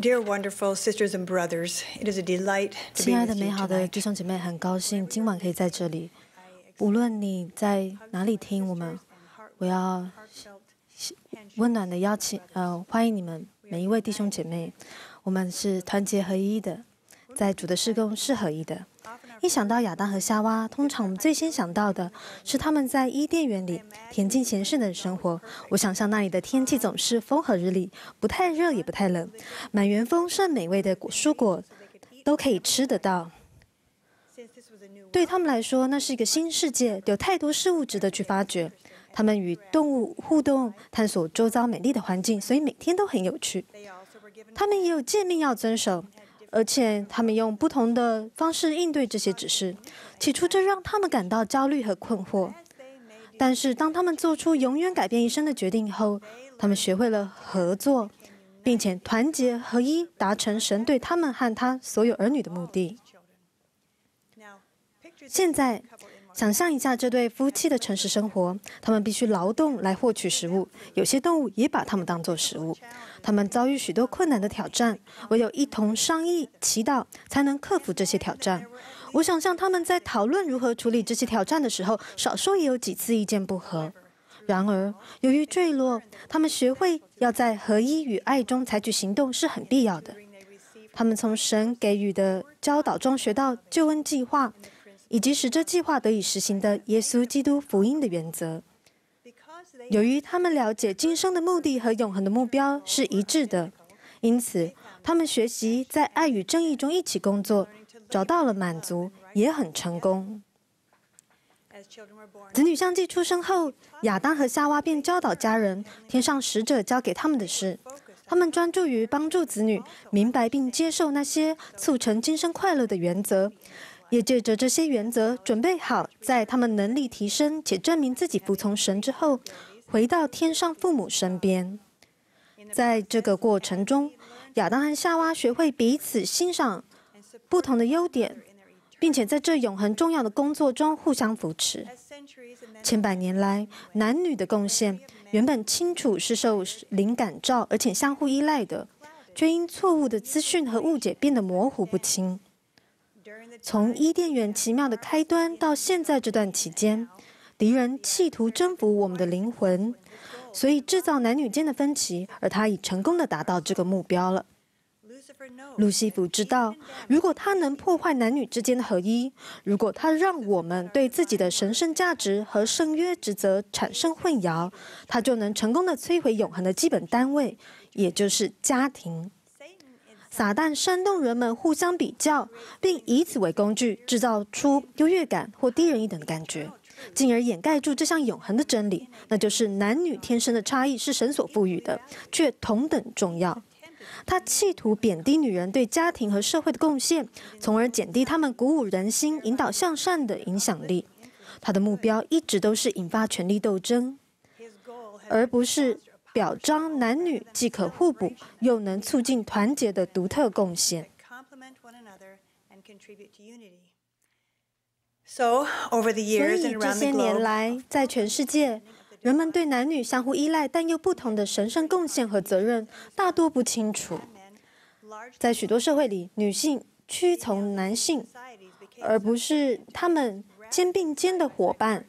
Dear wonderful sisters and brothers, it is a delight to be 亲爱的 with 美 you 好的 tonight. 弟兄姐妹，很高兴今晚可以在这里。无论你在哪里听我们，我要温暖的邀请，呃，欢迎你们每一位弟兄姐妹。我们是团结合一的，在主的事工是合一的。一想到亚当和夏娃，通常我们最先想到的是他们在伊甸园里恬静闲适的生活。我想象那里的天气总是风和日丽，不太热也不太冷，满园丰盛美味的果蔬果都可以吃得到。对他们来说，那是一个新世界，有太多事物值得去发掘。他们与动物互动，探索周遭美丽的环境，所以每天都很有趣。他们也有诫命要遵守。而且他们用不同的方式应对这些指示，起初这让他们感到焦虑和困惑。但是当他们做出永远改变一生的决定后，他们学会了合作，并且团结合一，达成神对他们和他所有儿女的目的。现在，想象一下这对夫妻的诚实生活，他们必须劳动来获取食物，有些动物也把他们当作食物。他们遭遇许多困难的挑战，唯有一同商议、祈祷，才能克服这些挑战。我想象他们在讨论如何处理这些挑战的时候，少说也有几次意见不合。然而，由于坠落，他们学会要在合一与爱中采取行动是很必要的。他们从神给予的教导中学到救恩计划，以及使这计划得以实行的耶稣基督福音的原则。由于他们了解今生的目的和永恒的目标是一致的，因此他们学习在爱与正义中一起工作，找到了满足，也很成功。子女相继出生后，亚当和夏娃便教导家人天上使者教给他们的事。他们专注于帮助子女明白并接受那些促成今生快乐的原则。也借着这些原则，准备好在他们能力提升且证明自己服从神之后，回到天上父母身边。在这个过程中，亚当和夏娃学会彼此欣赏不同的优点，并且在这永恒重要的工作中互相扶持。千百年来，男女的贡献原本清楚是受灵感召，而且相互依赖的，却因错误的资讯和误解变得模糊不清。从伊甸园奇妙的开端到现在这段期间，敌人企图征服我们的灵魂，所以制造男女间的分歧，而他已成功的达到这个目标了。路西弗知道，如果他能破坏男女之间的合一，如果他让我们对自己的神圣价值和圣约职责产生混淆，他就能成功的摧毁永恒的基本单位，也就是家庭。撒旦煽动人们互相比较，并以此为工具，制造出优越感或低人一等的感觉，进而掩盖住这项永恒的真理，那就是男女天生的差异是神所赋予的，却同等重要。他企图贬低女人对家庭和社会的贡献，从而减低他们鼓舞人心、引导向善的影响力。他的目标一直都是引发权力斗争，而不是。表彰男女既可互补，又能促进团结的独特贡献。所以这些年来，在全世界，人们对男女相互依赖但又不同的神圣贡献和责任大多不清楚。在许多社会里，女性屈从男性，而不是他们肩并肩的伙伴。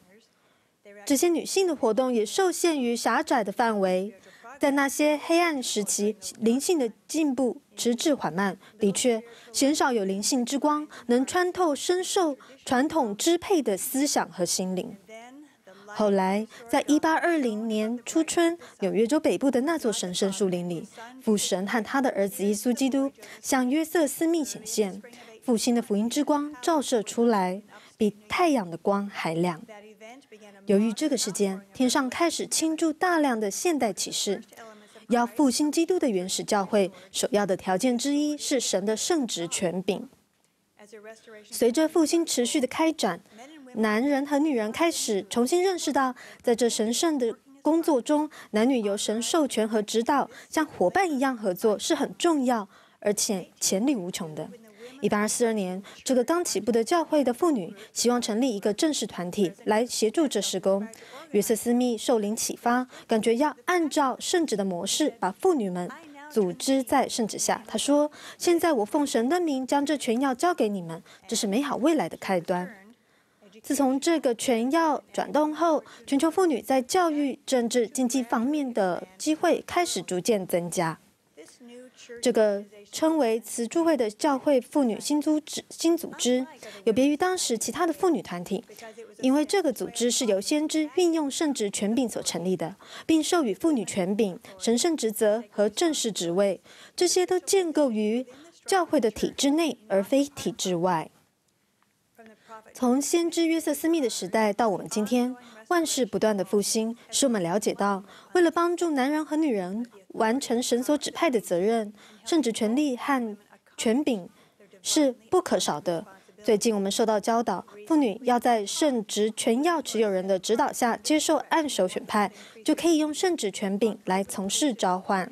这些女性的活动也受限于狭窄的范围，在那些黑暗时期，灵性的进步迟滞缓慢。的确，鲜少有灵性之光能穿透深受传统支配的思想和心灵。后来，在一八二零年初春，纽约州北部的那座神圣树林里，父神和他的儿子耶稣基督向约瑟斯密显现，复兴的福音之光照射出来，比太阳的光还亮。由于这个时间，天上开始倾注大量的现代启示。要复兴基督的原始教会，首要的条件之一是神的圣职权柄。随着复兴持续的开展，男人和女人开始重新认识到，在这神圣的工作中，男女由神授权和指导，像伙伴一样合作是很重要，而且潜力无穷的。一八四二年，这个刚起步的教会的妇女希望成立一个正式团体来协助这事工。约瑟斯密受灵启发，感觉要按照圣旨的模式，把妇女们组织在圣旨下。他说：“现在我奉神的名将这权要交给你们，这是美好未来的开端。”自从这个权要转动后，全球妇女在教育、政治、经济方面的机会开始逐渐增加。这个称为慈助会的教会妇女新组织，新组织有别于当时其他的妇女团体，因为这个组织是由先知运用圣职权柄所成立的，并授予妇女权柄、神圣职责和正式职位，这些都建构于教会的体制内，而非体制外。从先知约瑟斯密的时代到我们今天，万事不断的复兴，使我们了解到，为了帮助男人和女人完成神所指派的责任，圣旨权利和权柄是不可少的。最近我们受到教导，妇女要在圣职权要持有人的指导下接受按手选派，就可以用圣旨权柄来从事召唤。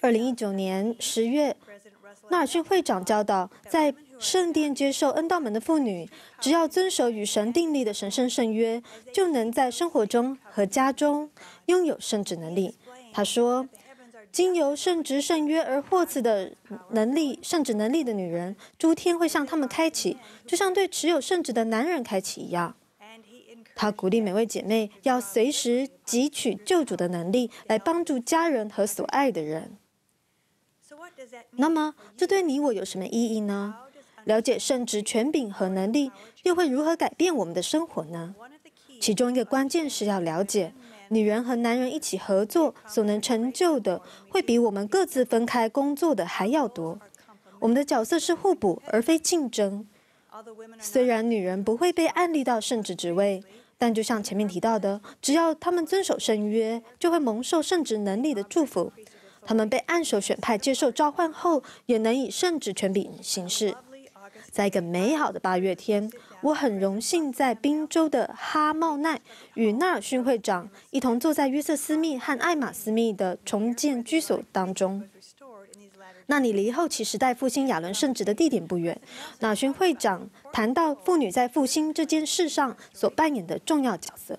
二零一九年十月，纳尔逊会长教导，在圣殿接受恩道门的妇女，只要遵守与神订立的神圣圣约，就能在生活中和家中拥有圣职能力。他说：“经由圣职圣约而获赐的能力，圣职能力的女人，诸天会向他们开启，就像对持有圣职的男人开启一样。”他鼓励每位姐妹要随时汲取救主的能力，来帮助家人和所爱的人。那么，这对你我有什么意义呢？了解圣职权柄和能力，又会如何改变我们的生活呢？其中一个关键是要了解，女人和男人一起合作所能成就的，会比我们各自分开工作的还要多。我们的角色是互补，而非竞争。虽然女人不会被按立到圣职职位，但就像前面提到的，只要他们遵守圣约，就会蒙受圣职能力的祝福。他们被按手选派接受召唤后，也能以圣职权柄行事。在一个美好的八月天，我很荣幸在宾州的哈茂奈与纳尔逊会长一同坐在约瑟斯密和艾玛斯密的重建居所当中。那里离后期时代复兴亚伦圣职的地点不远。纳尔逊会长谈到妇女在复兴这件事上所扮演的重要角色。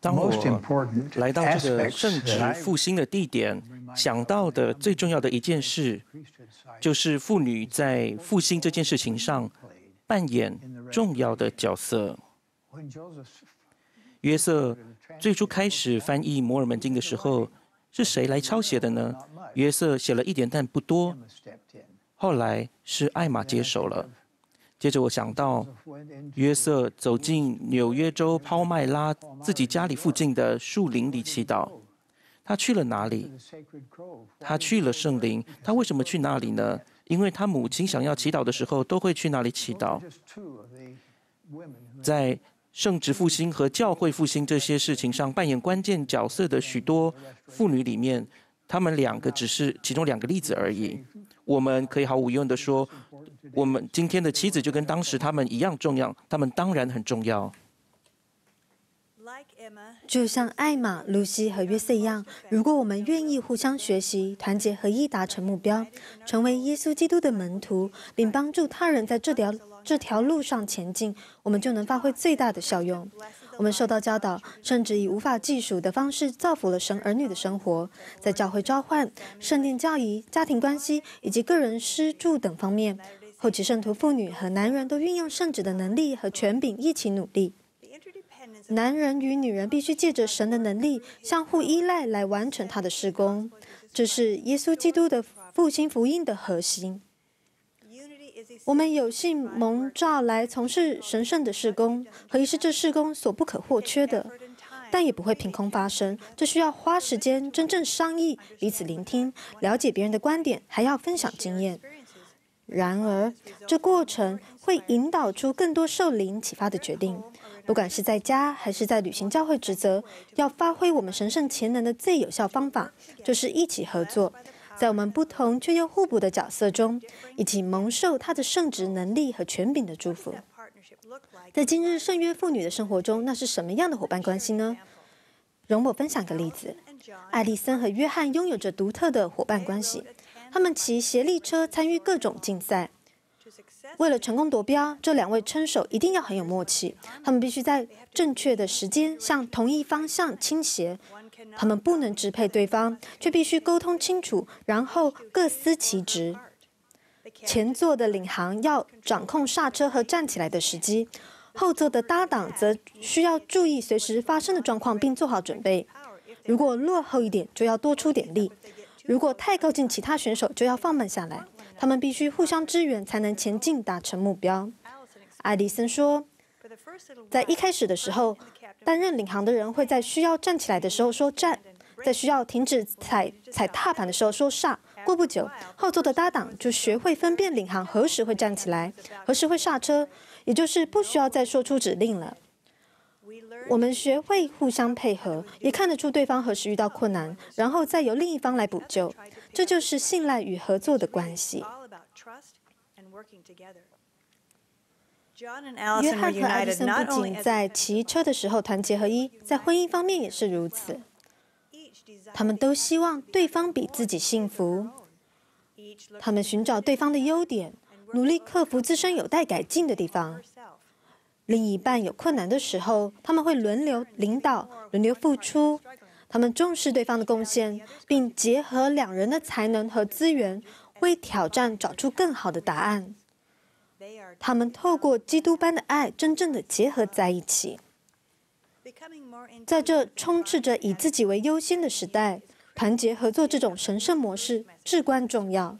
当我来到这个圣职复兴的地点，想到的最重要的一件事，就是妇女在复兴这件事情上扮演重要的角色。约瑟最初开始翻译摩尔门经的时候，是谁来抄写的呢？约瑟写了一点，但不多。后来是艾玛接手了。接着我想到，约瑟走进纽约州抛麦拉自己家里附近的树林里祈祷。他去了哪里？他去了圣林。他为什么去那里呢？因为他母亲想要祈祷的时候，都会去那里祈祷。在圣职复兴和教会复兴这些事情上扮演关键角色的许多妇女里面，她们两个只是其中两个例子而已。我们可以毫无疑问地说，我们今天的妻子就跟当时她们一样重要，她们当然很重要。就像艾玛、露西和约瑟一样，如果我们愿意互相学习、团结合一，达成目标，成为耶稣基督的门徒，并帮助他人在这条这条路上前进，我们就能发挥最大的效用。我们受到教导，甚至以无法计数的方式造福了神儿女的生活，在教会召唤、圣殿教义、家庭关系以及个人施助等方面。后期圣徒妇女和男人都运用圣职的能力和权柄一起努力。男人与女人必须借着神的能力相互依赖来完成他的事工，这是耶稣基督的复兴福音的核心。我们有幸蒙召来从事神圣的事工，合一是这事工所不可或缺的，但也不会凭空发生。这需要花时间真正商议、彼此聆听、了解别人的观点，还要分享经验。然而，这过程会引导出更多受灵启发的决定。不管是在家还是在履行教会职责，要发挥我们神圣潜能的最有效方法，就是一起合作，在我们不同却又互补的角色中，一起蒙受他的圣职能力和权柄的祝福。在今日圣约妇女的生活中，那是什么样的伙伴关系呢？容我分享个例子：艾丽森和约翰拥有着独特的伙伴关系。他们骑协力车参与各种竞赛，为了成功夺标，这两位车手一定要很有默契。他们必须在正确的时间向同一方向倾斜。他们不能支配对方，却必须沟通清楚，然后各司其职。前座的领航要掌控刹车和站起来的时机，后座的搭档则需要注意随时发生的状况，并做好准备。如果落后一点，就要多出点力；如果太靠近其他选手，就要放慢下来。他们必须互相支援，才能前进，达成目标。艾迪森说，在一开始的时候，担任领航的人会在需要站起来的时候说站，在需要停止踩踩踏板的时候说刹。过不久，后座的搭档就学会分辨领航何时会站起来，何时会刹车，也就是不需要再说出指令了。我们学会互相配合，也看得出对方何时遇到困难，然后再由另一方来补救。这就是信赖与合作的关系。约翰和艾迪森不仅在骑车的时候团结合一，在婚姻方面也是如此。他们都希望对方比自己幸福。他们寻找对方的优点，努力克服自身有待改进的地方。另一半有困难的时候，他们会轮流领导、轮流付出。他们重视对方的贡献，并结合两人的才能和资源，为挑战找出更好的答案。他们透过基督般的爱，真正的结合在一起。在这充斥着以自己为优先的时代，团结合作这种神圣模式至关重要。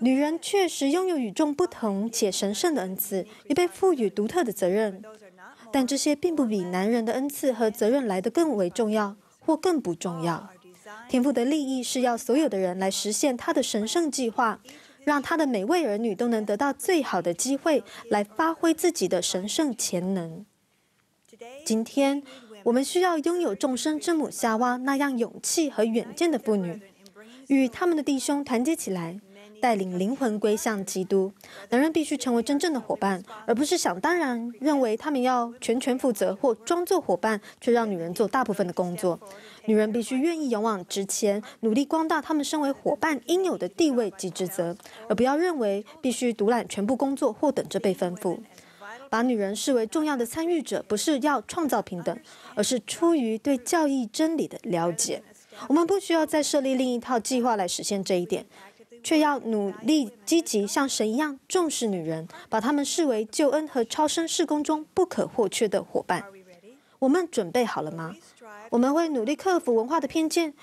女人确实拥有与众不同且神圣的恩赐，也被赋予独特的责任，但这些并不比男人的恩赐和责任来得更为重要，或更不重要。天父的利益是要所有的人来实现他的神圣计划，让他的每位儿女都能得到最好的机会来发挥自己的神圣潜能。今天，我们需要拥有众生之母夏娃那样勇气和远见的妇女，与他们的弟兄团结起来。带领灵魂归向基督，男人必须成为真正的伙伴，而不是想当然认为他们要全权负责或装作伙伴，却让女人做大部分的工作。女人必须愿意勇往直前，努力光大他们身为伙伴应有的地位及职责，而不要认为必须独揽全部工作或等着被吩咐。把女人视为重要的参与者，不是要创造平等，而是出于对教义真理的了解。我们不需要再设立另一套计划来实现这一点。却要努力积极，像神一样重视女人，把她们视为救恩和超生事工中不可或缺的伙伴。我们准备好了吗？我们会努力克服文化的偏见，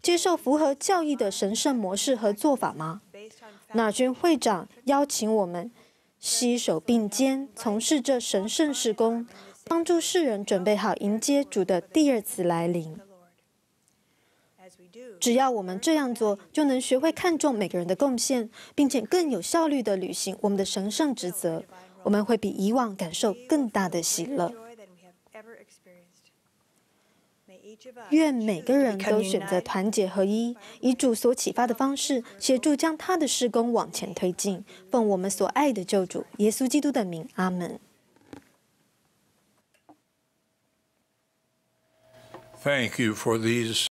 接受符合教义的神圣模式和做法吗？纳军会长邀请我们携手并肩，从事这神圣事工，帮助世人准备好迎接主的第二次来临。只要我们这样做，就能学会看重每个人的贡献，并且更有效率地履行我们的神圣职责。我们会比以往感受更大的喜乐。愿每个人都选择团结合一，以主所启发的方式，协助将他的事工往前推进。奉我们所爱的救主耶稣基督的名，阿门。Thank you for these.